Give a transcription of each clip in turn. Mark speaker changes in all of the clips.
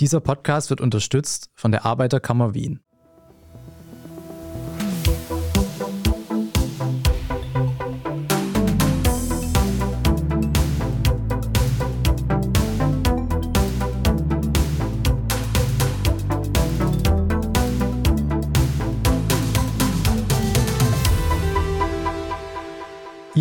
Speaker 1: Dieser Podcast wird unterstützt von der Arbeiterkammer Wien.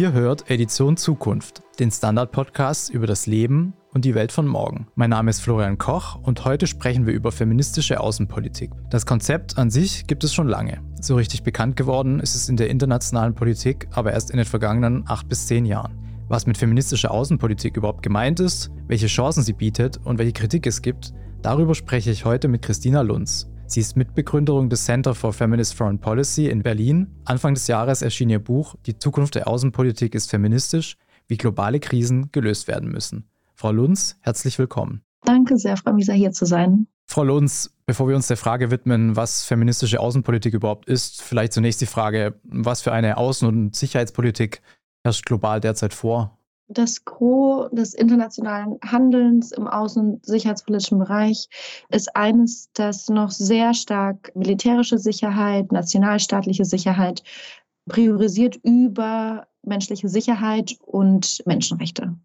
Speaker 1: Ihr hört Edition Zukunft, den Standard-Podcast über das Leben und die Welt von morgen. Mein Name ist Florian Koch und heute sprechen wir über feministische Außenpolitik. Das Konzept an sich gibt es schon lange. So richtig bekannt geworden ist es in der internationalen Politik aber erst in den vergangenen acht bis zehn Jahren. Was mit feministischer Außenpolitik überhaupt gemeint ist, welche Chancen sie bietet und welche Kritik es gibt, darüber spreche ich heute mit Christina Lunz. Sie ist Mitbegründerin des Center for Feminist Foreign Policy in Berlin. Anfang des Jahres erschien ihr Buch Die Zukunft der Außenpolitik ist feministisch, wie globale Krisen gelöst werden müssen. Frau Lunz, herzlich willkommen.
Speaker 2: Danke sehr, freue mich sehr hier zu sein.
Speaker 1: Frau Lunz, bevor wir uns der Frage widmen, was feministische Außenpolitik überhaupt ist, vielleicht zunächst die Frage, was für eine Außen- und Sicherheitspolitik herrscht global derzeit vor?
Speaker 2: Das Gros des internationalen Handelns im außen- und sicherheitspolitischen Bereich ist eines, das noch sehr stark militärische Sicherheit, nationalstaatliche Sicherheit priorisiert über menschliche Sicherheit und Menschenrechte.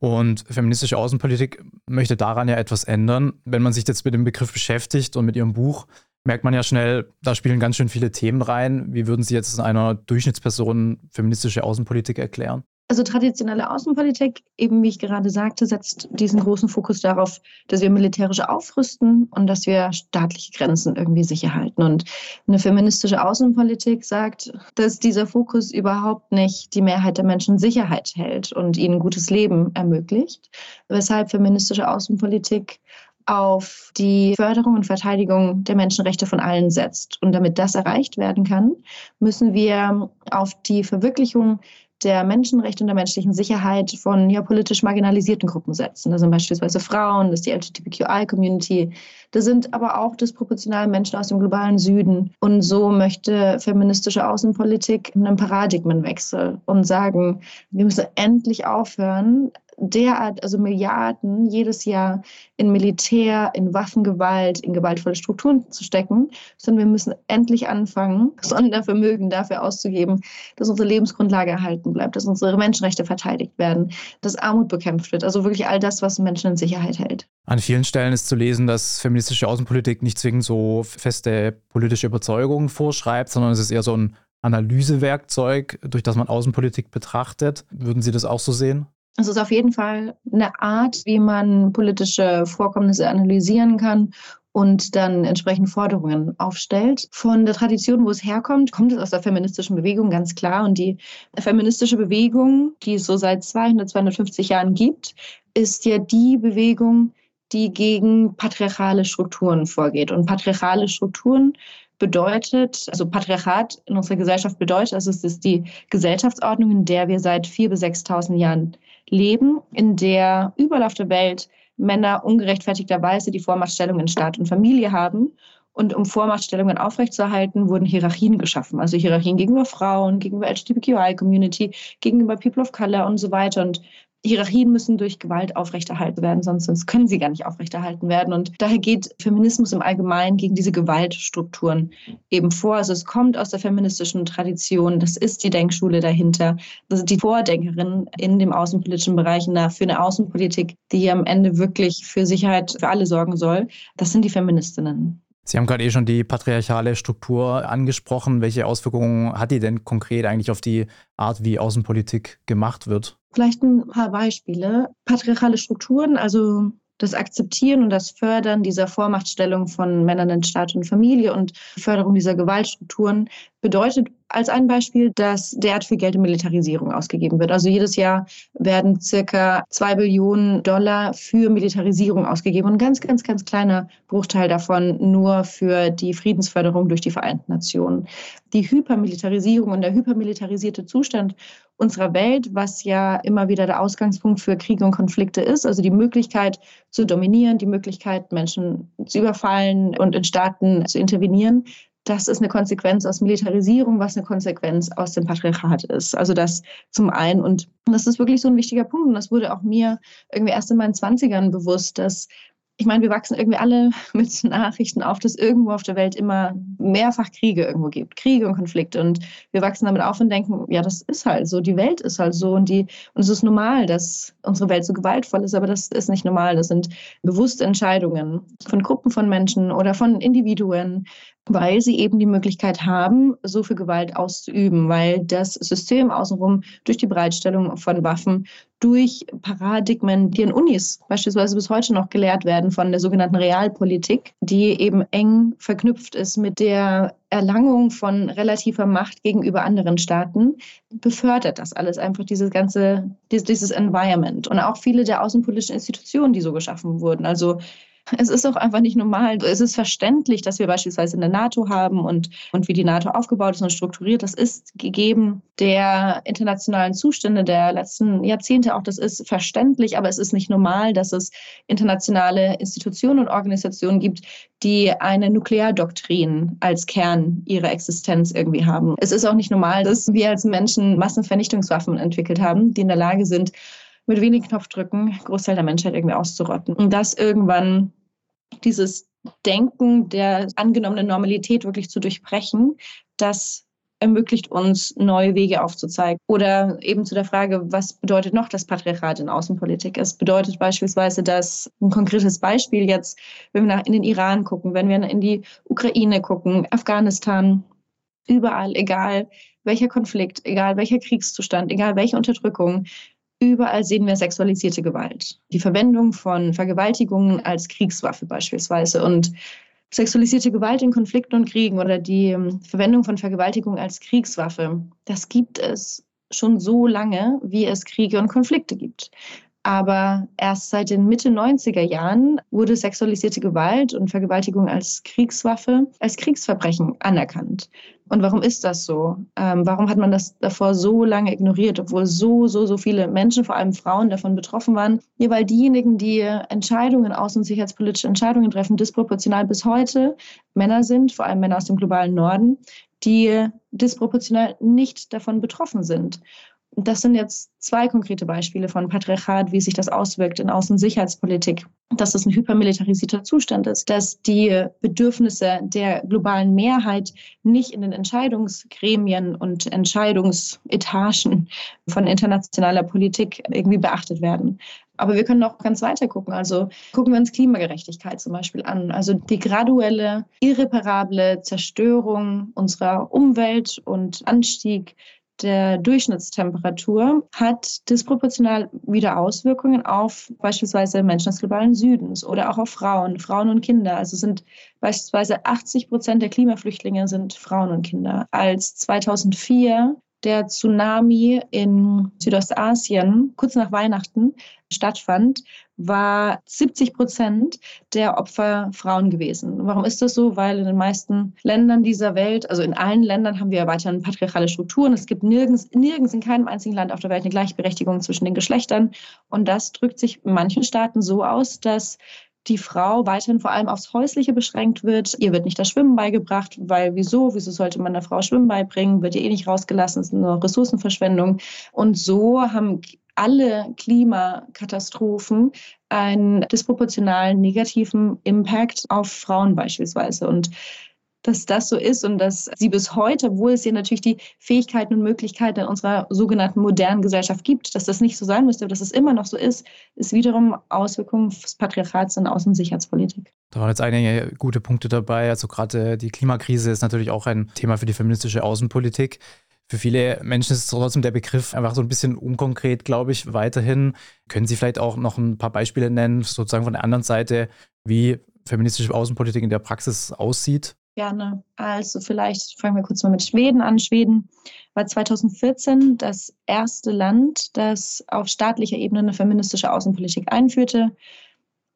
Speaker 1: Und feministische Außenpolitik möchte daran ja etwas ändern. Wenn man sich jetzt mit dem Begriff beschäftigt und mit Ihrem Buch, merkt man ja schnell, da spielen ganz schön viele Themen rein. Wie würden Sie jetzt einer Durchschnittsperson feministische Außenpolitik erklären?
Speaker 2: Also traditionelle Außenpolitik, eben wie ich gerade sagte, setzt diesen großen Fokus darauf, dass wir militärisch aufrüsten und dass wir staatliche Grenzen irgendwie sicher halten. Und eine feministische Außenpolitik sagt, dass dieser Fokus überhaupt nicht die Mehrheit der Menschen Sicherheit hält und ihnen gutes Leben ermöglicht. Weshalb feministische Außenpolitik auf die Förderung und Verteidigung der Menschenrechte von allen setzt. Und damit das erreicht werden kann, müssen wir auf die Verwirklichung der Menschenrechte und der menschlichen Sicherheit von ja, politisch marginalisierten Gruppen setzen. Das sind beispielsweise Frauen, das ist die LGBTQI-Community, das sind aber auch disproportional Menschen aus dem globalen Süden. Und so möchte feministische Außenpolitik einen Paradigmenwechsel und sagen, wir müssen endlich aufhören, derart, also Milliarden jedes Jahr in Militär, in Waffengewalt, in gewaltvolle Strukturen zu stecken, sondern wir müssen endlich anfangen, Sondervermögen dafür auszugeben, dass unsere Lebensgrundlage erhalten bleibt, dass unsere Menschenrechte verteidigt werden, dass Armut bekämpft wird, also wirklich all das, was Menschen in Sicherheit hält.
Speaker 1: An vielen Stellen ist zu lesen, dass feministische Außenpolitik nicht zwingend so feste politische Überzeugungen vorschreibt, sondern es ist eher so ein Analysewerkzeug, durch das man Außenpolitik betrachtet. Würden Sie das auch so sehen?
Speaker 2: Es ist auf jeden Fall eine Art, wie man politische Vorkommnisse analysieren kann und dann entsprechend Forderungen aufstellt. Von der Tradition, wo es herkommt, kommt es aus der feministischen Bewegung ganz klar. Und die feministische Bewegung, die es so seit 200, 250 Jahren gibt, ist ja die Bewegung, die gegen patriarchale Strukturen vorgeht. Und patriarchale Strukturen bedeutet, also Patriarchat in unserer Gesellschaft bedeutet, also es ist die Gesellschaftsordnung, in der wir seit 4.000 bis 6.000 Jahren leben, in der überall auf der Welt Männer ungerechtfertigterweise die Vormachtstellung in Staat und Familie haben. Und um Vormachtstellungen aufrechtzuerhalten, wurden Hierarchien geschaffen. Also Hierarchien gegenüber Frauen, gegenüber LGBTQI-Community, gegenüber People of Color und so weiter. Und Hierarchien müssen durch Gewalt aufrechterhalten werden, sonst, sonst können sie gar nicht aufrechterhalten werden. Und daher geht Feminismus im Allgemeinen gegen diese Gewaltstrukturen eben vor. Also es kommt aus der feministischen Tradition, das ist die Denkschule dahinter. Das ist die Vordenkerin in dem außenpolitischen Bereich für eine Außenpolitik, die am Ende wirklich für Sicherheit für alle sorgen soll. Das sind die Feministinnen.
Speaker 1: Sie haben gerade eh schon die patriarchale Struktur angesprochen. Welche Auswirkungen hat die denn konkret eigentlich auf die Art, wie Außenpolitik gemacht wird?
Speaker 2: Vielleicht ein paar Beispiele. Patriarchale Strukturen, also das Akzeptieren und das Fördern dieser Vormachtstellung von Männern in Staat und Familie und Förderung dieser Gewaltstrukturen bedeutet als ein Beispiel, dass derart viel Geld in Militarisierung ausgegeben wird. Also jedes Jahr werden circa zwei Billionen Dollar für Militarisierung ausgegeben und ein ganz, ganz, ganz kleiner Bruchteil davon nur für die Friedensförderung durch die Vereinten Nationen. Die Hypermilitarisierung und der hypermilitarisierte Zustand unserer Welt, was ja immer wieder der Ausgangspunkt für Kriege und Konflikte ist, also die Möglichkeit zu dominieren, die Möglichkeit, Menschen zu überfallen und in Staaten zu intervenieren, das ist eine Konsequenz aus Militarisierung, was eine Konsequenz aus dem Patriarchat ist. Also das zum einen. Und das ist wirklich so ein wichtiger Punkt. Und das wurde auch mir irgendwie erst in meinen Zwanzigern bewusst, dass ich meine, wir wachsen irgendwie alle mit Nachrichten auf, dass irgendwo auf der Welt immer mehrfach Kriege irgendwo gibt, Kriege und Konflikte. Und wir wachsen damit auf und denken, ja, das ist halt so, die Welt ist halt so und die und es ist normal, dass unsere Welt so gewaltvoll ist, aber das ist nicht normal. Das sind bewusste Entscheidungen von Gruppen von Menschen oder von Individuen, weil sie eben die Möglichkeit haben, so viel Gewalt auszuüben, weil das System außenrum durch die Bereitstellung von Waffen, durch Paradigmen, die in Unis beispielsweise bis heute noch gelehrt werden von der sogenannten Realpolitik, die eben eng verknüpft ist mit der Erlangung von relativer Macht gegenüber anderen Staaten, befördert das alles einfach dieses ganze, dieses Environment und auch viele der außenpolitischen Institutionen, die so geschaffen wurden. Also es ist auch einfach nicht normal. Es ist verständlich, dass wir beispielsweise eine NATO haben und, und wie die NATO aufgebaut ist und strukturiert. Das ist gegeben der internationalen Zustände der letzten Jahrzehnte auch. Das ist verständlich, aber es ist nicht normal, dass es internationale Institutionen und Organisationen gibt, die eine Nukleardoktrin als Kern ihrer Existenz irgendwie haben. Es ist auch nicht normal, dass wir als Menschen Massenvernichtungswaffen entwickelt haben, die in der Lage sind, mit wenig Knopfdrücken Großteil der Menschheit irgendwie auszurotten. Und das irgendwann dieses Denken der angenommenen Normalität wirklich zu durchbrechen, das ermöglicht uns, neue Wege aufzuzeigen. Oder eben zu der Frage, was bedeutet noch das Patriarchat in Außenpolitik? Es bedeutet beispielsweise, dass ein konkretes Beispiel jetzt, wenn wir nach, in den Iran gucken, wenn wir in die Ukraine gucken, Afghanistan, überall, egal welcher Konflikt, egal welcher Kriegszustand, egal welche Unterdrückung, Überall sehen wir sexualisierte Gewalt. Die Verwendung von Vergewaltigungen als Kriegswaffe beispielsweise und sexualisierte Gewalt in Konflikten und Kriegen oder die ähm, Verwendung von Vergewaltigung als Kriegswaffe, das gibt es schon so lange, wie es Kriege und Konflikte gibt. Aber erst seit den Mitte 90er Jahren wurde sexualisierte Gewalt und Vergewaltigung als Kriegswaffe, als Kriegsverbrechen anerkannt. Und warum ist das so? Ähm, warum hat man das davor so lange ignoriert, obwohl so, so, so viele Menschen, vor allem Frauen, davon betroffen waren? Ja, weil diejenigen, die Entscheidungen, außen- und sicherheitspolitische Entscheidungen treffen, disproportional bis heute Männer sind, vor allem Männer aus dem globalen Norden, die disproportional nicht davon betroffen sind. Das sind jetzt zwei konkrete Beispiele von Patriarchat, wie sich das auswirkt in Außensicherheitspolitik. Dass es ein hypermilitarisierter Zustand ist, dass die Bedürfnisse der globalen Mehrheit nicht in den Entscheidungsgremien und Entscheidungsetagen von internationaler Politik irgendwie beachtet werden. Aber wir können noch ganz weiter gucken. Also gucken wir uns Klimagerechtigkeit zum Beispiel an. Also die graduelle, irreparable Zerstörung unserer Umwelt und Anstieg der Durchschnittstemperatur hat disproportional wieder Auswirkungen auf beispielsweise Menschen des globalen Südens oder auch auf Frauen, Frauen und Kinder. Also sind beispielsweise 80 Prozent der Klimaflüchtlinge sind Frauen und Kinder. Als 2004 der Tsunami in Südostasien kurz nach Weihnachten stattfand, war 70 Prozent der Opfer Frauen gewesen. Warum ist das so? Weil in den meisten Ländern dieser Welt, also in allen Ländern haben wir weiterhin patriarchale Strukturen. Es gibt nirgends, nirgends in keinem einzigen Land auf der Welt eine Gleichberechtigung zwischen den Geschlechtern. Und das drückt sich in manchen Staaten so aus, dass die Frau weiterhin vor allem aufs Häusliche beschränkt wird. Ihr wird nicht das Schwimmen beigebracht, weil wieso? Wieso sollte man einer Frau Schwimmen beibringen? Wird ihr eh nicht rausgelassen, ist nur Ressourcenverschwendung. Und so haben alle Klimakatastrophen einen disproportionalen negativen Impact auf Frauen beispielsweise. Und dass das so ist und dass sie bis heute, obwohl es ja natürlich die Fähigkeiten und Möglichkeiten in unserer sogenannten modernen Gesellschaft gibt, dass das nicht so sein müsste, aber dass es immer noch so ist, ist wiederum Auswirkungen des Patriarchats in Außensicherheitspolitik.
Speaker 1: Da waren jetzt einige gute Punkte dabei. Also gerade die Klimakrise ist natürlich auch ein Thema für die feministische Außenpolitik. Für viele Menschen ist trotzdem der Begriff einfach so ein bisschen unkonkret, glaube ich, weiterhin. Können Sie vielleicht auch noch ein paar Beispiele nennen, sozusagen von der anderen Seite, wie feministische Außenpolitik in der Praxis aussieht?
Speaker 2: Gerne. Also vielleicht fangen wir kurz mal mit Schweden an. Schweden war 2014 das erste Land, das auf staatlicher Ebene eine feministische Außenpolitik einführte.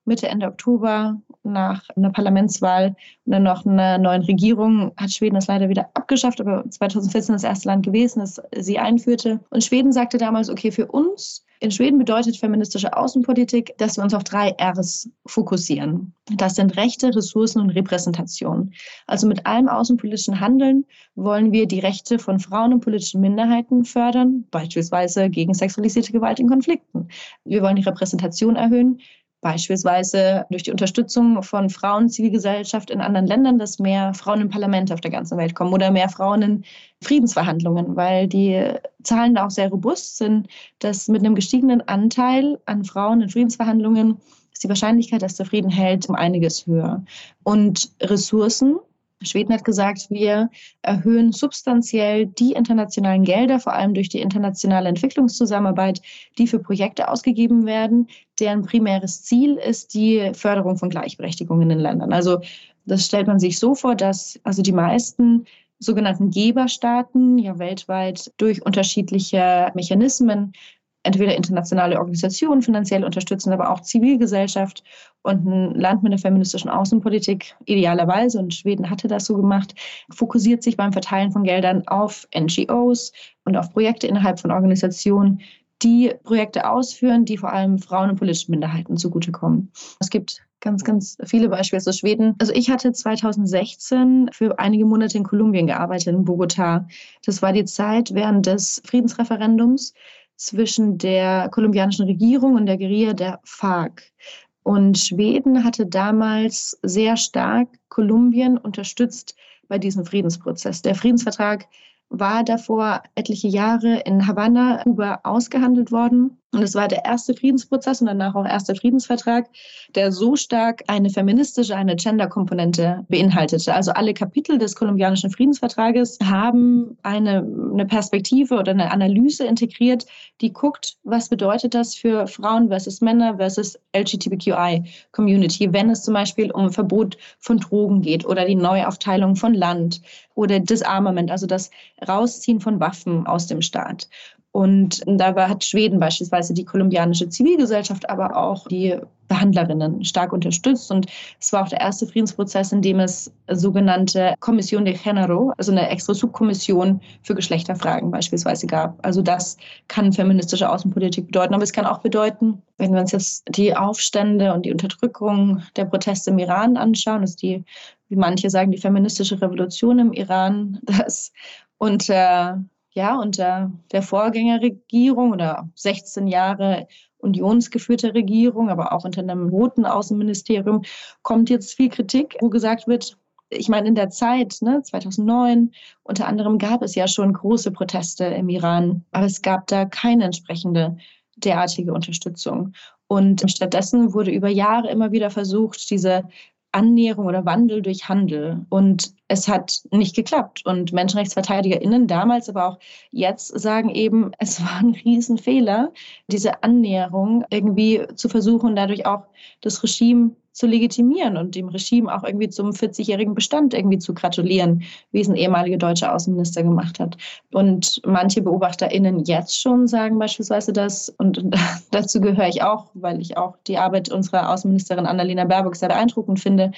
Speaker 2: Mitte, Ende Oktober nach einer Parlamentswahl und dann noch einer neuen Regierung hat Schweden das leider wieder abgeschafft, aber 2014 das erste Land gewesen, das sie einführte. Und Schweden sagte damals, okay, für uns in Schweden bedeutet feministische Außenpolitik, dass wir uns auf drei Rs fokussieren. Das sind Rechte, Ressourcen und Repräsentation. Also mit allem außenpolitischen Handeln wollen wir die Rechte von Frauen und politischen Minderheiten fördern, beispielsweise gegen sexualisierte Gewalt in Konflikten. Wir wollen die Repräsentation erhöhen Beispielsweise durch die Unterstützung von Frauen, Zivilgesellschaft in anderen Ländern, dass mehr Frauen im Parlament auf der ganzen Welt kommen oder mehr Frauen in Friedensverhandlungen, weil die Zahlen da auch sehr robust sind, dass mit einem gestiegenen Anteil an Frauen in Friedensverhandlungen ist die Wahrscheinlichkeit, dass der Frieden hält, um einiges höher. Und Ressourcen, Schweden hat gesagt, wir erhöhen substanziell die internationalen Gelder, vor allem durch die internationale Entwicklungszusammenarbeit, die für Projekte ausgegeben werden, deren primäres Ziel ist die Förderung von Gleichberechtigung in den Ländern. Also das stellt man sich so vor, dass also die meisten sogenannten Geberstaaten ja weltweit durch unterschiedliche Mechanismen entweder internationale Organisationen finanziell unterstützen, aber auch Zivilgesellschaft und ein Land mit einer feministischen Außenpolitik idealerweise, und Schweden hatte das so gemacht, fokussiert sich beim Verteilen von Geldern auf NGOs und auf Projekte innerhalb von Organisationen, die Projekte ausführen, die vor allem Frauen und politischen Minderheiten zugutekommen. Es gibt ganz, ganz viele Beispiele aus Schweden. Also ich hatte 2016 für einige Monate in Kolumbien gearbeitet, in Bogotá. Das war die Zeit während des Friedensreferendums zwischen der kolumbianischen Regierung und der Guerilla der FARC. Und Schweden hatte damals sehr stark Kolumbien unterstützt bei diesem Friedensprozess. Der Friedensvertrag war davor etliche Jahre in Havanna, Kuba ausgehandelt worden. Und es war der erste Friedensprozess und danach auch erster Friedensvertrag, der so stark eine feministische, eine Gender-Komponente beinhaltete. Also alle Kapitel des kolumbianischen Friedensvertrages haben eine, eine Perspektive oder eine Analyse integriert, die guckt, was bedeutet das für Frauen versus Männer versus LGBTQI-Community, wenn es zum Beispiel um Verbot von Drogen geht oder die Neuaufteilung von Land oder Disarmament, also das Rausziehen von Waffen aus dem Staat. Und da hat Schweden beispielsweise die kolumbianische Zivilgesellschaft, aber auch die Behandlerinnen stark unterstützt. Und es war auch der erste Friedensprozess, in dem es sogenannte Kommission de Género, also eine extra Subkommission für Geschlechterfragen beispielsweise gab. Also das kann feministische Außenpolitik bedeuten. Aber es kann auch bedeuten, wenn wir uns jetzt die Aufstände und die Unterdrückung der Proteste im Iran anschauen, ist die, wie manche sagen, die feministische Revolution im Iran, das unter ja, unter der Vorgängerregierung oder 16 Jahre unionsgeführte Regierung, aber auch unter einem roten Außenministerium kommt jetzt viel Kritik, wo gesagt wird, ich meine, in der Zeit, ne, 2009, unter anderem gab es ja schon große Proteste im Iran, aber es gab da keine entsprechende derartige Unterstützung. Und stattdessen wurde über Jahre immer wieder versucht, diese Annäherung oder Wandel durch Handel. Und es hat nicht geklappt. Und MenschenrechtsverteidigerInnen damals, aber auch jetzt sagen eben, es war ein Riesenfehler, diese Annäherung irgendwie zu versuchen, dadurch auch das Regime zu legitimieren und dem Regime auch irgendwie zum 40-jährigen Bestand irgendwie zu gratulieren, wie es ein ehemaliger deutscher Außenminister gemacht hat. Und manche BeobachterInnen jetzt schon sagen beispielsweise das, und dazu gehöre ich auch, weil ich auch die Arbeit unserer Außenministerin Annalena Baerbock sehr beeindruckend finde,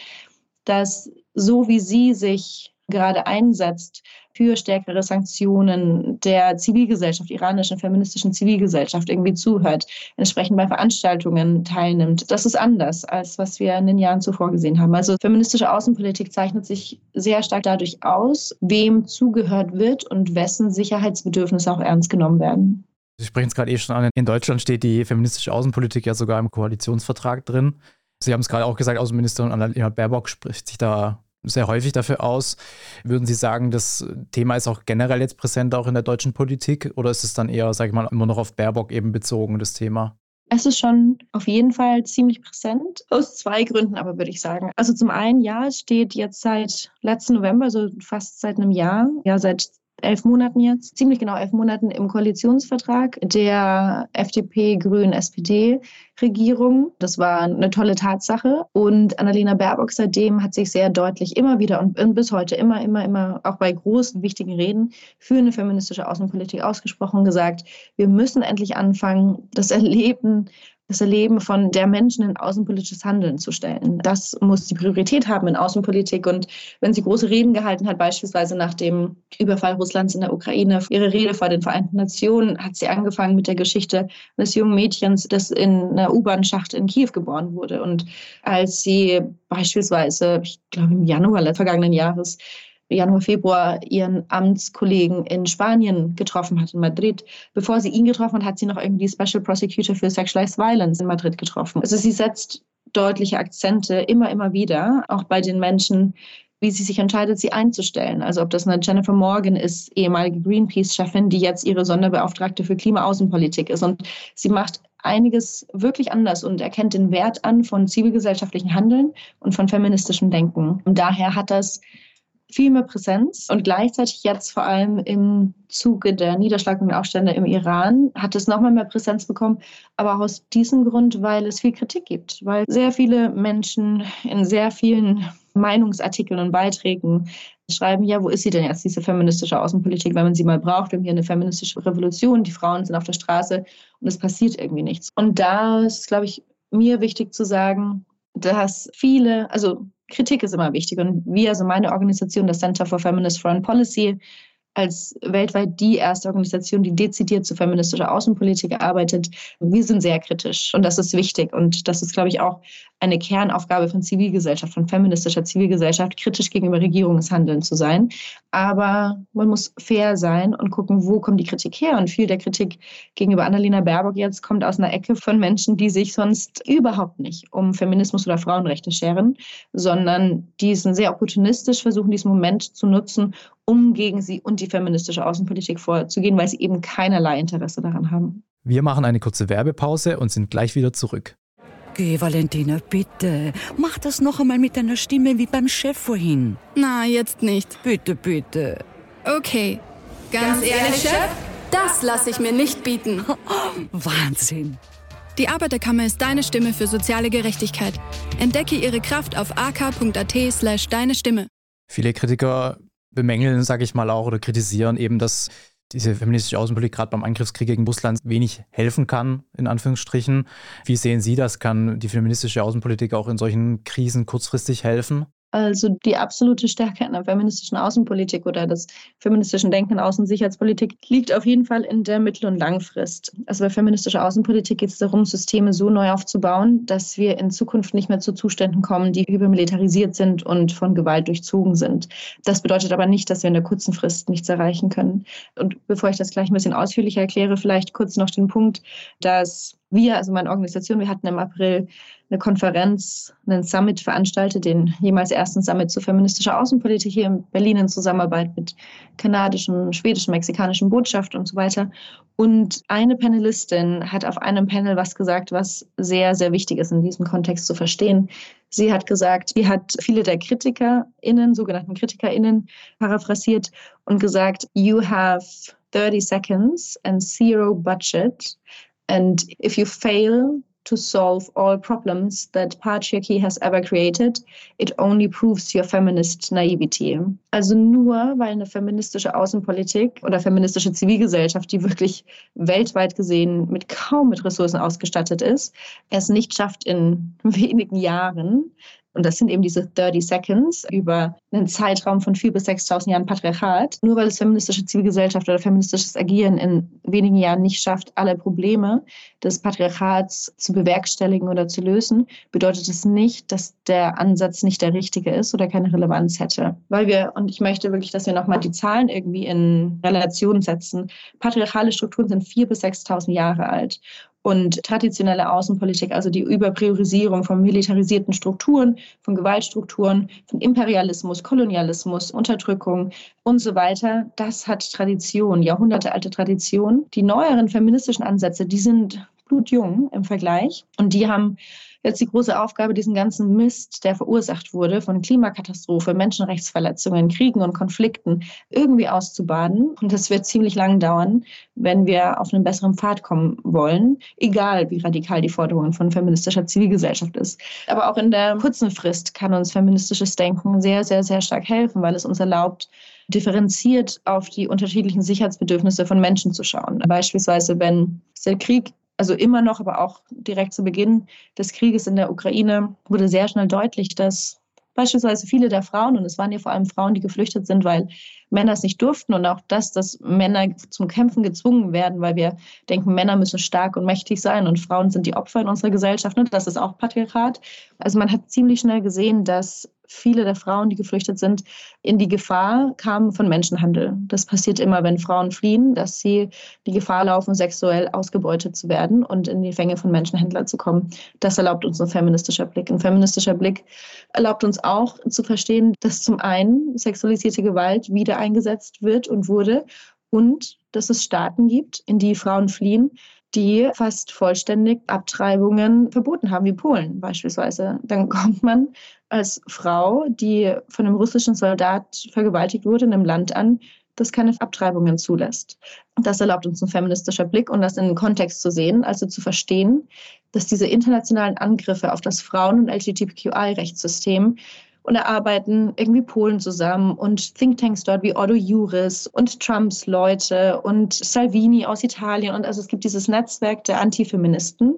Speaker 2: dass so wie sie sich gerade einsetzt für stärkere Sanktionen der Zivilgesellschaft, iranischen feministischen Zivilgesellschaft irgendwie zuhört, entsprechend bei Veranstaltungen teilnimmt. Das ist anders, als was wir in den Jahren zuvor gesehen haben. Also feministische Außenpolitik zeichnet sich sehr stark dadurch aus, wem zugehört wird und wessen Sicherheitsbedürfnisse auch ernst genommen werden.
Speaker 1: Sie sprechen es gerade eh schon an. In Deutschland steht die feministische Außenpolitik ja sogar im Koalitionsvertrag drin. Sie haben es gerade auch gesagt, Außenministerin Annalena Baerbock spricht sich da sehr häufig dafür aus. Würden Sie sagen, das Thema ist auch generell jetzt präsent auch in der deutschen Politik oder ist es dann eher, sage ich mal, immer noch auf Baerbock eben bezogen, das Thema?
Speaker 2: Es ist schon auf jeden Fall ziemlich präsent. Aus zwei Gründen aber würde ich sagen. Also zum einen, ja, es steht jetzt seit letzten November, also fast seit einem Jahr, ja, seit elf Monaten jetzt, ziemlich genau elf Monaten im Koalitionsvertrag der FDP, Grünen, SPD Regierung. Das war eine tolle Tatsache. Und Annalena Baerbock seitdem hat sich sehr deutlich immer wieder und bis heute immer, immer, immer auch bei großen, wichtigen Reden für eine feministische Außenpolitik ausgesprochen gesagt, wir müssen endlich anfangen, das Erleben das Erleben von der Menschen in außenpolitisches Handeln zu stellen. Das muss die Priorität haben in Außenpolitik. Und wenn sie große Reden gehalten hat, beispielsweise nach dem Überfall Russlands in der Ukraine, ihre Rede vor den Vereinten Nationen, hat sie angefangen mit der Geschichte eines jungen Mädchens, das in einer U-Bahn-Schacht in Kiew geboren wurde. Und als sie beispielsweise, ich glaube im Januar vergangenen Jahres, Januar, Februar ihren Amtskollegen in Spanien getroffen hat, in Madrid. Bevor sie ihn getroffen hat, hat sie noch irgendwie Special Prosecutor für Sexualized Violence in Madrid getroffen. Also sie setzt deutliche Akzente immer, immer wieder, auch bei den Menschen, wie sie sich entscheidet, sie einzustellen. Also ob das eine Jennifer Morgan ist, ehemalige Greenpeace-Chefin, die jetzt ihre Sonderbeauftragte für Klimaaußenpolitik ist. Und sie macht einiges wirklich anders und erkennt den Wert an von zivilgesellschaftlichen Handeln und von feministischem Denken. Und daher hat das viel mehr Präsenz und gleichzeitig jetzt vor allem im Zuge der Niederschlagung und Aufstände im Iran hat es nochmal mehr Präsenz bekommen, aber auch aus diesem Grund, weil es viel Kritik gibt, weil sehr viele Menschen in sehr vielen Meinungsartikeln und Beiträgen schreiben, ja, wo ist sie denn jetzt, diese feministische Außenpolitik, wenn man sie mal braucht? Wir haben hier eine feministische Revolution, die Frauen sind auf der Straße und es passiert irgendwie nichts. Und da ist, glaube ich, mir wichtig zu sagen, dass viele, also Kritik ist immer wichtig. Und wir, also meine Organisation, das Center for Feminist Foreign Policy, als weltweit die erste Organisation, die dezidiert zu feministischer Außenpolitik arbeitet. Wir sind sehr kritisch und das ist wichtig und das ist, glaube ich, auch eine Kernaufgabe von Zivilgesellschaft, von feministischer Zivilgesellschaft, kritisch gegenüber Regierungshandeln zu sein. Aber man muss fair sein und gucken, wo kommt die Kritik her. Und viel der Kritik gegenüber Annalena Baerbock jetzt kommt aus einer Ecke von Menschen, die sich sonst überhaupt nicht um Feminismus oder Frauenrechte scheren, sondern die sind sehr opportunistisch, versuchen diesen Moment zu nutzen, um gegen sie und die feministische Außenpolitik vorzugehen, weil sie eben keinerlei Interesse daran haben.
Speaker 1: Wir machen eine kurze Werbepause und sind gleich wieder zurück.
Speaker 3: Geh, Valentina, bitte. Mach das noch einmal mit deiner Stimme wie beim Chef vorhin.
Speaker 4: Na, jetzt nicht.
Speaker 3: Bitte, bitte.
Speaker 4: Okay. Ganz, Ganz ehrlich, Chef? Das lasse ich mir nicht bieten.
Speaker 3: Wahnsinn.
Speaker 4: Die Arbeiterkammer ist deine Stimme für soziale Gerechtigkeit. Entdecke ihre Kraft auf ak.at slash deine Stimme.
Speaker 1: Viele Kritiker bemängeln, sage ich mal auch, oder kritisieren eben, dass diese feministische Außenpolitik gerade beim Angriffskrieg gegen Russland wenig helfen kann, in Anführungsstrichen. Wie sehen Sie das? Kann die feministische Außenpolitik auch in solchen Krisen kurzfristig helfen?
Speaker 2: Also die absolute Stärke einer feministischen Außenpolitik oder des feministischen Denken Außensicherheitspolitik liegt auf jeden Fall in der Mittel- und Langfrist. Also bei feministischer Außenpolitik geht es darum, Systeme so neu aufzubauen, dass wir in Zukunft nicht mehr zu Zuständen kommen, die übermilitarisiert sind und von Gewalt durchzogen sind. Das bedeutet aber nicht, dass wir in der kurzen Frist nichts erreichen können. Und bevor ich das gleich ein bisschen ausführlicher erkläre, vielleicht kurz noch den Punkt, dass wir, also meine Organisation, wir hatten im April eine Konferenz, einen Summit veranstaltet, den jemals ersten Summit zur feministischer Außenpolitik hier in Berlin in Zusammenarbeit mit kanadischen, schwedischen, mexikanischen Botschaft und so weiter. Und eine Panelistin hat auf einem Panel was gesagt, was sehr, sehr wichtig ist in diesem Kontext zu verstehen. Sie hat gesagt, sie hat viele der KritikerInnen, sogenannten KritikerInnen, paraphrasiert und gesagt, you have 30 seconds and zero budget And if you fail to solve all problems that patriarchy has ever created, it only proves your feminist naivety. Also nur weil eine feministische Außenpolitik oder feministische Zivilgesellschaft, die wirklich weltweit gesehen mit kaum mit Ressourcen ausgestattet ist, es nicht schafft in wenigen Jahren und das sind eben diese 30 Seconds über einen Zeitraum von 4.000 bis 6.000 Jahren Patriarchat. Nur weil es feministische Zivilgesellschaft oder feministisches Agieren in wenigen Jahren nicht schafft, alle Probleme des Patriarchats zu bewerkstelligen oder zu lösen, bedeutet es nicht, dass der Ansatz nicht der richtige ist oder keine Relevanz hätte. Weil wir, und ich möchte wirklich, dass wir nochmal die Zahlen irgendwie in Relation setzen. Patriarchale Strukturen sind 4.000 bis 6.000 Jahre alt und traditionelle Außenpolitik, also die Überpriorisierung von militarisierten Strukturen, von Gewaltstrukturen, von Imperialismus, Kolonialismus, Unterdrückung und so weiter, das hat Tradition, jahrhundertealte Tradition. Die neueren feministischen Ansätze, die sind blutjung im Vergleich und die haben jetzt die große Aufgabe, diesen ganzen Mist, der verursacht wurde von Klimakatastrophe, Menschenrechtsverletzungen, Kriegen und Konflikten, irgendwie auszubaden. Und das wird ziemlich lang dauern, wenn wir auf einen besseren Pfad kommen wollen, egal wie radikal die Forderungen von feministischer Zivilgesellschaft ist. Aber auch in der kurzen Frist kann uns feministisches Denken sehr, sehr, sehr stark helfen, weil es uns erlaubt, differenziert auf die unterschiedlichen Sicherheitsbedürfnisse von Menschen zu schauen. Beispielsweise, wenn der Krieg also immer noch, aber auch direkt zu Beginn des Krieges in der Ukraine wurde sehr schnell deutlich, dass beispielsweise viele der Frauen, und es waren ja vor allem Frauen, die geflüchtet sind, weil Männer es nicht durften und auch das, dass Männer zum Kämpfen gezwungen werden, weil wir denken, Männer müssen stark und mächtig sein und Frauen sind die Opfer in unserer Gesellschaft. Ne? Das ist auch Patriarchat. Also man hat ziemlich schnell gesehen, dass viele der Frauen, die geflüchtet sind, in die Gefahr kamen von Menschenhandel. Das passiert immer, wenn Frauen fliehen, dass sie die Gefahr laufen, sexuell ausgebeutet zu werden und in die Fänge von Menschenhändlern zu kommen. Das erlaubt uns ein feministischer Blick. Ein feministischer Blick erlaubt uns auch zu verstehen, dass zum einen sexualisierte Gewalt wieder eingesetzt wird und wurde und dass es Staaten gibt, in die Frauen fliehen, die fast vollständig Abtreibungen verboten haben, wie Polen beispielsweise. Dann kommt man als Frau, die von einem russischen Soldat vergewaltigt wurde, in einem Land an, das keine Abtreibungen zulässt. Das erlaubt uns ein feministischer Blick und das in den Kontext zu sehen, also zu verstehen, dass diese internationalen Angriffe auf das Frauen- und LGBTQI-Rechtssystem und da arbeiten irgendwie Polen zusammen und Thinktanks dort wie Otto Juris und Trumps Leute und Salvini aus Italien. Und also es gibt dieses Netzwerk der Antifeministen,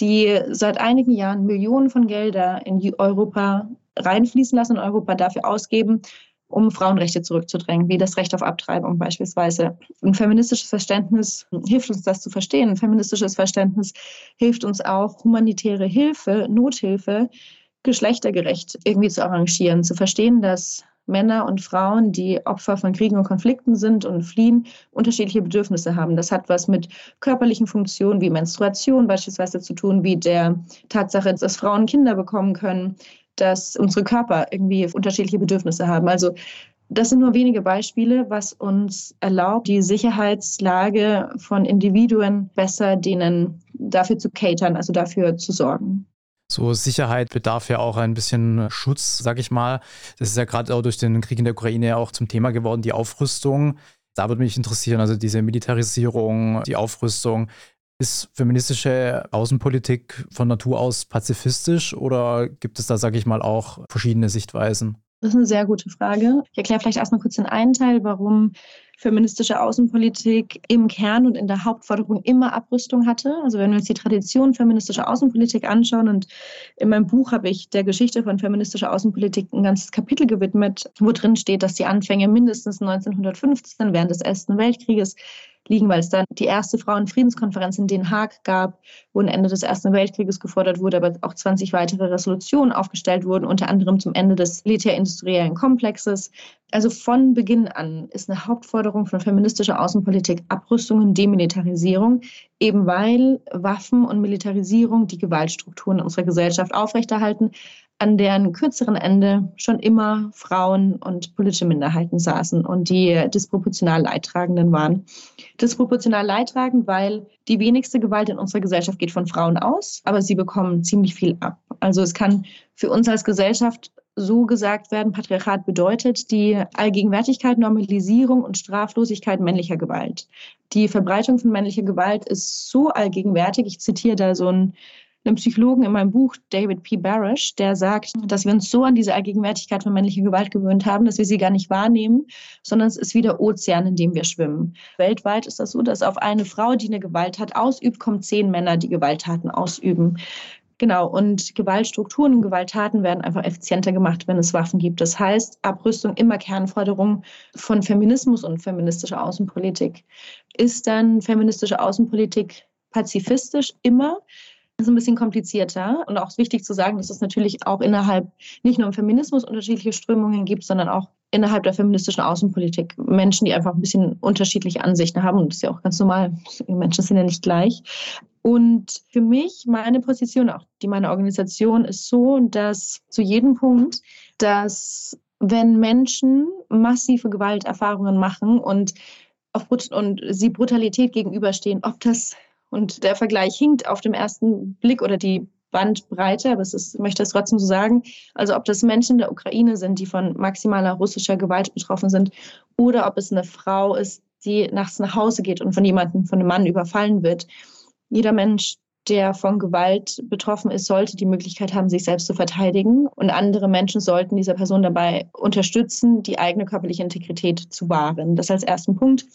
Speaker 2: die seit einigen Jahren Millionen von Gelder in Europa reinfließen lassen und Europa dafür ausgeben, um Frauenrechte zurückzudrängen, wie das Recht auf Abtreibung beispielsweise. Ein feministisches Verständnis hilft uns, das zu verstehen. Ein feministisches Verständnis hilft uns auch, humanitäre Hilfe, Nothilfe geschlechtergerecht irgendwie zu arrangieren, zu verstehen, dass Männer und Frauen, die Opfer von Kriegen und Konflikten sind und fliehen, unterschiedliche Bedürfnisse haben. Das hat was mit körperlichen Funktionen wie Menstruation beispielsweise zu tun, wie der Tatsache, dass Frauen Kinder bekommen können, dass unsere Körper irgendwie unterschiedliche Bedürfnisse haben. Also das sind nur wenige Beispiele, was uns erlaubt, die Sicherheitslage von Individuen besser denen dafür zu catern, also dafür zu sorgen.
Speaker 1: So Sicherheit bedarf ja auch ein bisschen Schutz, sag ich mal. Das ist ja gerade auch durch den Krieg in der Ukraine auch zum Thema geworden, die Aufrüstung. Da würde mich interessieren, also diese Militarisierung, die Aufrüstung. Ist feministische Außenpolitik von Natur aus pazifistisch oder gibt es da, sag ich mal, auch verschiedene Sichtweisen?
Speaker 2: Das ist eine sehr gute Frage. Ich erkläre vielleicht erstmal kurz den einen Teil, warum feministische Außenpolitik im Kern und in der Hauptforderung immer Abrüstung hatte. Also wenn wir uns die Tradition feministischer Außenpolitik anschauen und in meinem Buch habe ich der Geschichte von feministischer Außenpolitik ein ganzes Kapitel gewidmet, wo drin steht, dass die Anfänge mindestens 1915 während des Ersten Weltkrieges liegen, weil es dann die erste Frauenfriedenskonferenz in Den Haag gab, wo ein Ende des Ersten Weltkrieges gefordert wurde, aber auch 20 weitere Resolutionen aufgestellt wurden, unter anderem zum Ende des militärindustriellen Komplexes. Also von Beginn an ist eine Hauptforderung von feministischer Außenpolitik Abrüstung und Demilitarisierung, eben weil Waffen und Militarisierung die Gewaltstrukturen in unserer Gesellschaft aufrechterhalten, an deren kürzeren Ende schon immer Frauen und politische Minderheiten saßen und die disproportional Leidtragenden waren. Disproportional leidtragend, weil die wenigste Gewalt in unserer Gesellschaft geht von Frauen aus, aber sie bekommen ziemlich viel ab. Also es kann für uns als Gesellschaft so gesagt werden, Patriarchat bedeutet die Allgegenwärtigkeit, Normalisierung und Straflosigkeit männlicher Gewalt. Die Verbreitung von männlicher Gewalt ist so allgegenwärtig, ich zitiere da so ein einem Psychologen in meinem Buch, David P. Barish, der sagt, dass wir uns so an diese Allgegenwärtigkeit von männlicher Gewalt gewöhnt haben, dass wir sie gar nicht wahrnehmen, sondern es ist wie der Ozean, in dem wir schwimmen. Weltweit ist das so, dass auf eine Frau, die eine Gewalttat ausübt, kommen zehn Männer, die Gewalttaten ausüben. Genau, und Gewaltstrukturen und Gewalttaten werden einfach effizienter gemacht, wenn es Waffen gibt. Das heißt, Abrüstung immer Kernforderung von Feminismus und feministischer Außenpolitik. Ist dann feministische Außenpolitik pazifistisch immer? Ist ein bisschen komplizierter und auch wichtig zu sagen, dass es natürlich auch innerhalb nicht nur im Feminismus unterschiedliche Strömungen gibt, sondern auch innerhalb der feministischen Außenpolitik Menschen, die einfach ein bisschen unterschiedliche Ansichten haben. Und das ist ja auch ganz normal. Menschen sind ja nicht gleich. Und für mich, meine Position, auch die meiner Organisation, ist so, dass zu jedem Punkt, dass wenn Menschen massive Gewalterfahrungen machen und, auf, und sie Brutalität gegenüberstehen, ob das und der Vergleich hinkt auf dem ersten Blick oder die Bandbreite, aber es ist, ich möchte es trotzdem so sagen, also ob das Menschen in der Ukraine sind, die von maximaler russischer Gewalt betroffen sind, oder ob es eine Frau ist, die nachts nach Hause geht und von jemandem, von einem Mann überfallen wird. Jeder Mensch, der von Gewalt betroffen ist, sollte die Möglichkeit haben, sich selbst zu verteidigen. Und andere Menschen sollten dieser Person dabei unterstützen, die eigene körperliche Integrität zu wahren. Das als ersten Punkt,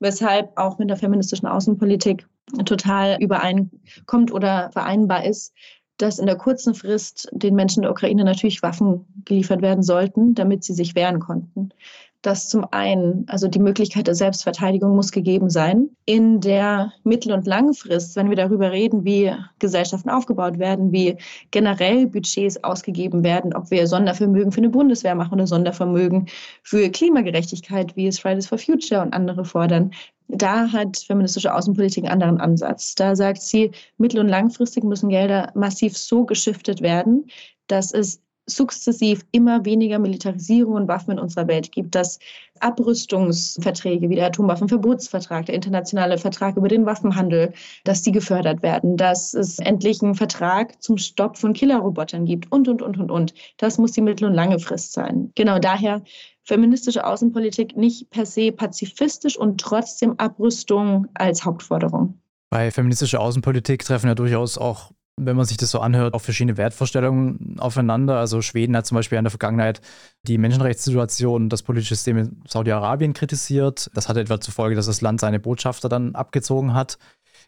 Speaker 2: weshalb auch mit der feministischen Außenpolitik total übereinkommt oder vereinbar ist, dass in der kurzen Frist den Menschen der Ukraine natürlich Waffen geliefert werden sollten, damit sie sich wehren konnten. Dass zum einen, also die Möglichkeit der Selbstverteidigung muss gegeben sein. In der Mittel- und Langfrist, wenn wir darüber reden, wie Gesellschaften aufgebaut werden, wie generell Budgets ausgegeben werden, ob wir Sondervermögen für eine Bundeswehr machen oder Sondervermögen für Klimagerechtigkeit, wie es Fridays for Future und andere fordern, da hat feministische Außenpolitik einen anderen Ansatz. Da sagt sie, mittel- und langfristig müssen Gelder massiv so geschiftet werden, dass es sukzessiv immer weniger Militarisierung und Waffen in unserer Welt gibt, dass Abrüstungsverträge wie der Atomwaffenverbotsvertrag, der internationale Vertrag über den Waffenhandel, dass die gefördert werden, dass es endlich einen Vertrag zum Stopp von Killerrobotern gibt und, und, und, und, und. Das muss die mittel- und lange Frist sein. Genau daher feministische Außenpolitik nicht per se pazifistisch und trotzdem Abrüstung als Hauptforderung.
Speaker 1: Bei feministischer Außenpolitik treffen ja durchaus auch, wenn man sich das so anhört, auch verschiedene Wertvorstellungen aufeinander. Also Schweden hat zum Beispiel in der Vergangenheit die Menschenrechtssituation, das politische System in Saudi-Arabien kritisiert. Das hatte etwa zur Folge, dass das Land seine Botschafter dann abgezogen hat.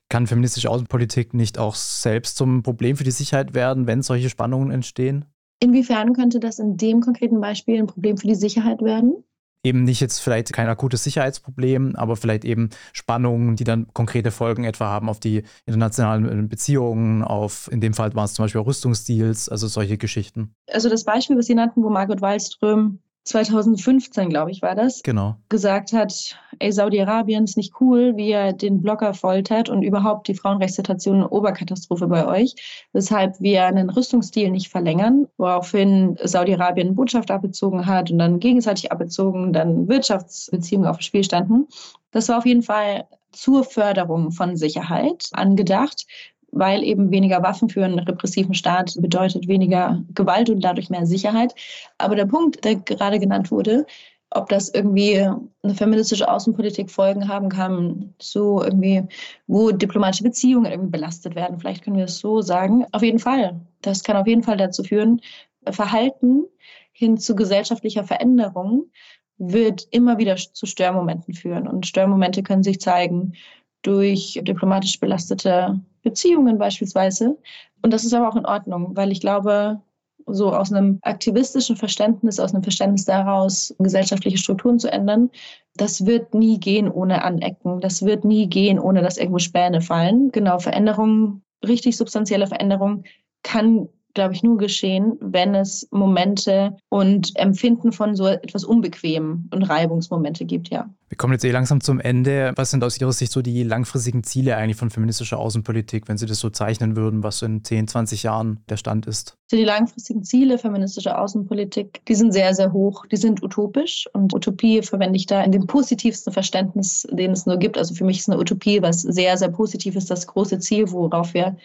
Speaker 1: Kann feministische Außenpolitik nicht auch selbst zum Problem für die Sicherheit werden, wenn solche Spannungen entstehen?
Speaker 2: Inwiefern könnte das in dem konkreten Beispiel ein Problem für die Sicherheit werden?
Speaker 1: Eben nicht jetzt vielleicht kein akutes Sicherheitsproblem, aber vielleicht eben Spannungen, die dann konkrete Folgen etwa haben auf die internationalen Beziehungen, auf, in dem Fall waren es zum Beispiel Rüstungsdeals, also solche Geschichten.
Speaker 2: Also das Beispiel, was Sie nannten, wo Margot Wallström 2015, glaube ich, war das,
Speaker 1: genau.
Speaker 2: gesagt hat, ey, Saudi-Arabien ist nicht cool, wie er den Blogger foltert und überhaupt die Frauenrechtssituation eine Oberkatastrophe bei euch, weshalb wir einen Rüstungsdeal nicht verlängern, woraufhin Saudi-Arabien Botschaft abgezogen hat und dann gegenseitig abgezogen, dann Wirtschaftsbeziehungen auf dem Spiel standen. Das war auf jeden Fall zur Förderung von Sicherheit angedacht weil eben weniger Waffen für einen repressiven Staat bedeutet weniger Gewalt und dadurch mehr Sicherheit. Aber der Punkt, der gerade genannt wurde, ob das irgendwie eine feministische Außenpolitik Folgen haben kann, so irgendwie, wo diplomatische Beziehungen irgendwie belastet werden. Vielleicht können wir es so sagen. Auf jeden Fall. Das kann auf jeden Fall dazu führen, Verhalten hin zu gesellschaftlicher Veränderung wird immer wieder zu Störmomenten führen. Und Störmomente können sich zeigen durch diplomatisch belastete Beziehungen beispielsweise. Und das ist aber auch in Ordnung, weil ich glaube, so aus einem aktivistischen Verständnis, aus einem Verständnis daraus, gesellschaftliche Strukturen zu ändern, das wird nie gehen ohne Anecken. Das wird nie gehen, ohne dass irgendwo Späne fallen. Genau, Veränderung, richtig substanzielle Veränderung kann glaube ich, nur geschehen, wenn es Momente und Empfinden von so etwas Unbequem und Reibungsmomente gibt, ja.
Speaker 1: Wir kommen jetzt eh langsam zum Ende. Was sind aus Ihrer Sicht so die langfristigen Ziele eigentlich von feministischer Außenpolitik, wenn Sie das so zeichnen würden, was in 10, 20 Jahren der Stand ist?
Speaker 2: Die langfristigen Ziele feministischer Außenpolitik, die sind sehr, sehr hoch. Die sind utopisch und Utopie verwende ich da in dem positivsten Verständnis, den es nur gibt. Also für mich ist eine Utopie was sehr, sehr positiv ist, das große Ziel, worauf wir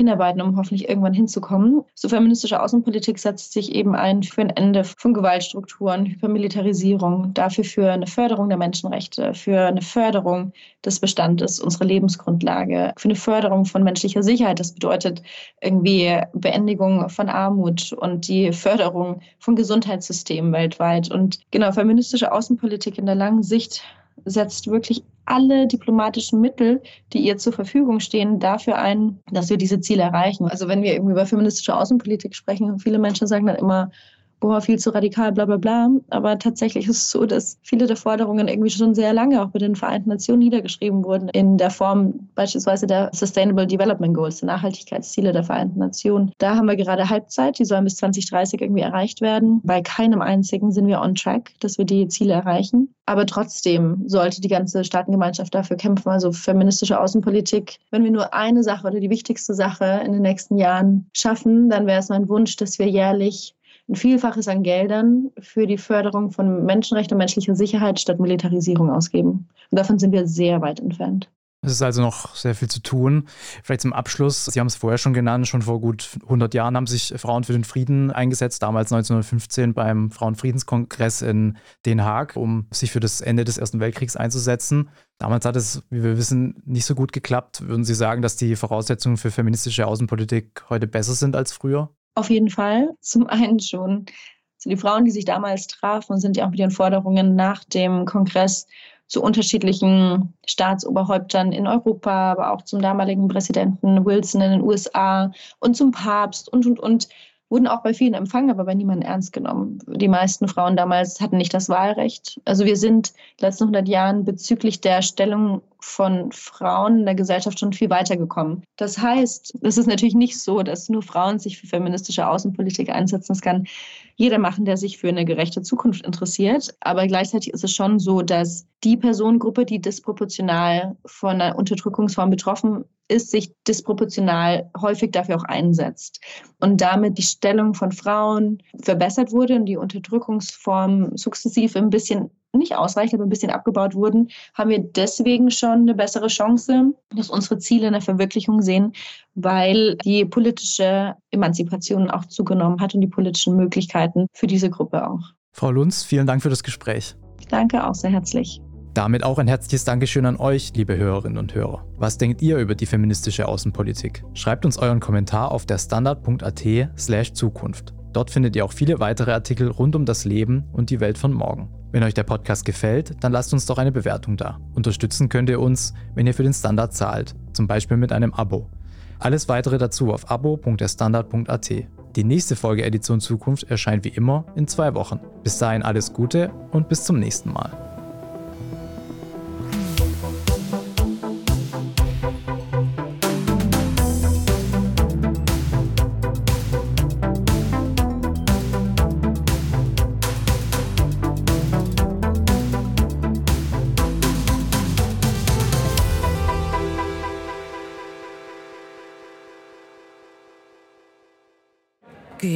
Speaker 2: hinarbeiten, um hoffentlich irgendwann hinzukommen. So feministische Außenpolitik setzt sich eben ein für ein Ende von Gewaltstrukturen, Hypermilitarisierung, dafür für eine Förderung der Menschenrechte, für eine Förderung des Bestandes unserer Lebensgrundlage, für eine Förderung von menschlicher Sicherheit. Das bedeutet irgendwie Beendigung von Armut und die Förderung von Gesundheitssystemen weltweit. Und genau, feministische Außenpolitik in der langen Sicht setzt wirklich alle diplomatischen Mittel, die ihr zur Verfügung stehen, dafür ein, dass wir diese Ziele erreichen. Also wenn wir irgendwie über feministische Außenpolitik sprechen, viele Menschen sagen dann immer, boah, viel zu radikal, bla bla bla. Aber tatsächlich ist es so, dass viele der Forderungen irgendwie schon sehr lange auch bei den Vereinten Nationen niedergeschrieben wurden, in der Form beispielsweise der Sustainable Development Goals, der Nachhaltigkeitsziele der Vereinten Nationen. Da haben wir gerade Halbzeit, die sollen bis 2030 irgendwie erreicht werden. Bei keinem einzigen sind wir on track, dass wir die Ziele erreichen. Aber trotzdem sollte die ganze Staatengemeinschaft dafür kämpfen, also feministische Außenpolitik. Wenn wir nur eine Sache oder die wichtigste Sache in den nächsten Jahren schaffen, dann wäre es mein Wunsch, dass wir jährlich ein Vielfaches an Geldern für die Förderung von Menschenrechten und menschlicher Sicherheit statt Militarisierung ausgeben. Und davon sind wir sehr weit entfernt.
Speaker 1: Es ist also noch sehr viel zu tun. Vielleicht zum Abschluss, Sie haben es vorher schon genannt, schon vor gut 100 Jahren haben sich Frauen für den Frieden eingesetzt, damals 1915 beim Frauenfriedenskongress in Den Haag, um sich für das Ende des Ersten Weltkriegs einzusetzen. Damals hat es, wie wir wissen, nicht so gut geklappt. Würden Sie sagen, dass die Voraussetzungen für feministische Außenpolitik heute besser sind als früher?
Speaker 2: Auf jeden Fall. Zum einen schon. Also die Frauen, die sich damals trafen, sind ja auch mit ihren Forderungen nach dem Kongress zu unterschiedlichen Staatsoberhäuptern in Europa, aber auch zum damaligen Präsidenten Wilson in den USA und zum Papst und, und, und wurden auch bei vielen empfangen, aber bei niemandem ernst genommen. Die meisten Frauen damals hatten nicht das Wahlrecht. Also wir sind in den letzten 100 Jahren bezüglich der Stellung von Frauen in der Gesellschaft schon viel weitergekommen. Das heißt, es ist natürlich nicht so, dass nur Frauen sich für feministische Außenpolitik einsetzen. Das kann jeder machen, der sich für eine gerechte Zukunft interessiert. Aber gleichzeitig ist es schon so, dass die Personengruppe, die disproportional von einer Unterdrückungsform betroffen ist, sich disproportional häufig dafür auch einsetzt. Und damit die Stellung von Frauen verbessert wurde und die Unterdrückungsform sukzessiv ein bisschen nicht ausreichend, aber ein bisschen abgebaut wurden, haben wir deswegen schon eine bessere Chance, dass unsere Ziele in der Verwirklichung sehen, weil die politische Emanzipation auch zugenommen hat und die politischen Möglichkeiten für diese Gruppe auch.
Speaker 1: Frau Lunz, vielen Dank für das Gespräch.
Speaker 2: Danke auch sehr herzlich.
Speaker 1: Damit auch ein herzliches Dankeschön an euch, liebe Hörerinnen und Hörer. Was denkt ihr über die feministische Außenpolitik? Schreibt uns euren Kommentar auf der standard.at slash Zukunft. Dort findet ihr auch viele weitere Artikel rund um das Leben und die Welt von morgen. Wenn euch der Podcast gefällt, dann lasst uns doch eine Bewertung da. Unterstützen könnt ihr uns, wenn ihr für den Standard zahlt, zum Beispiel mit einem Abo. Alles weitere dazu auf abo.derstandard.at. Die nächste Folge Edition Zukunft erscheint wie immer in zwei Wochen. Bis dahin alles Gute und bis zum nächsten Mal.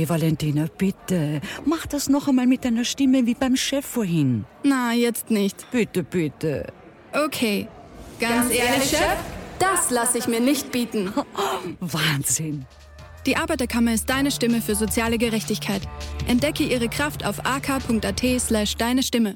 Speaker 3: Valentina, bitte. Mach das noch einmal mit deiner Stimme wie beim Chef vorhin.
Speaker 4: Na, jetzt nicht.
Speaker 3: Bitte, bitte.
Speaker 4: Okay. Ganz, ehrlich, Chef? Das lasse ich mir nicht bieten.
Speaker 3: Wahnsinn.
Speaker 4: Die Arbeiterkammer ist deine Stimme für soziale Gerechtigkeit. Entdecke ihre Kraft auf ak.at slash deine Stimme.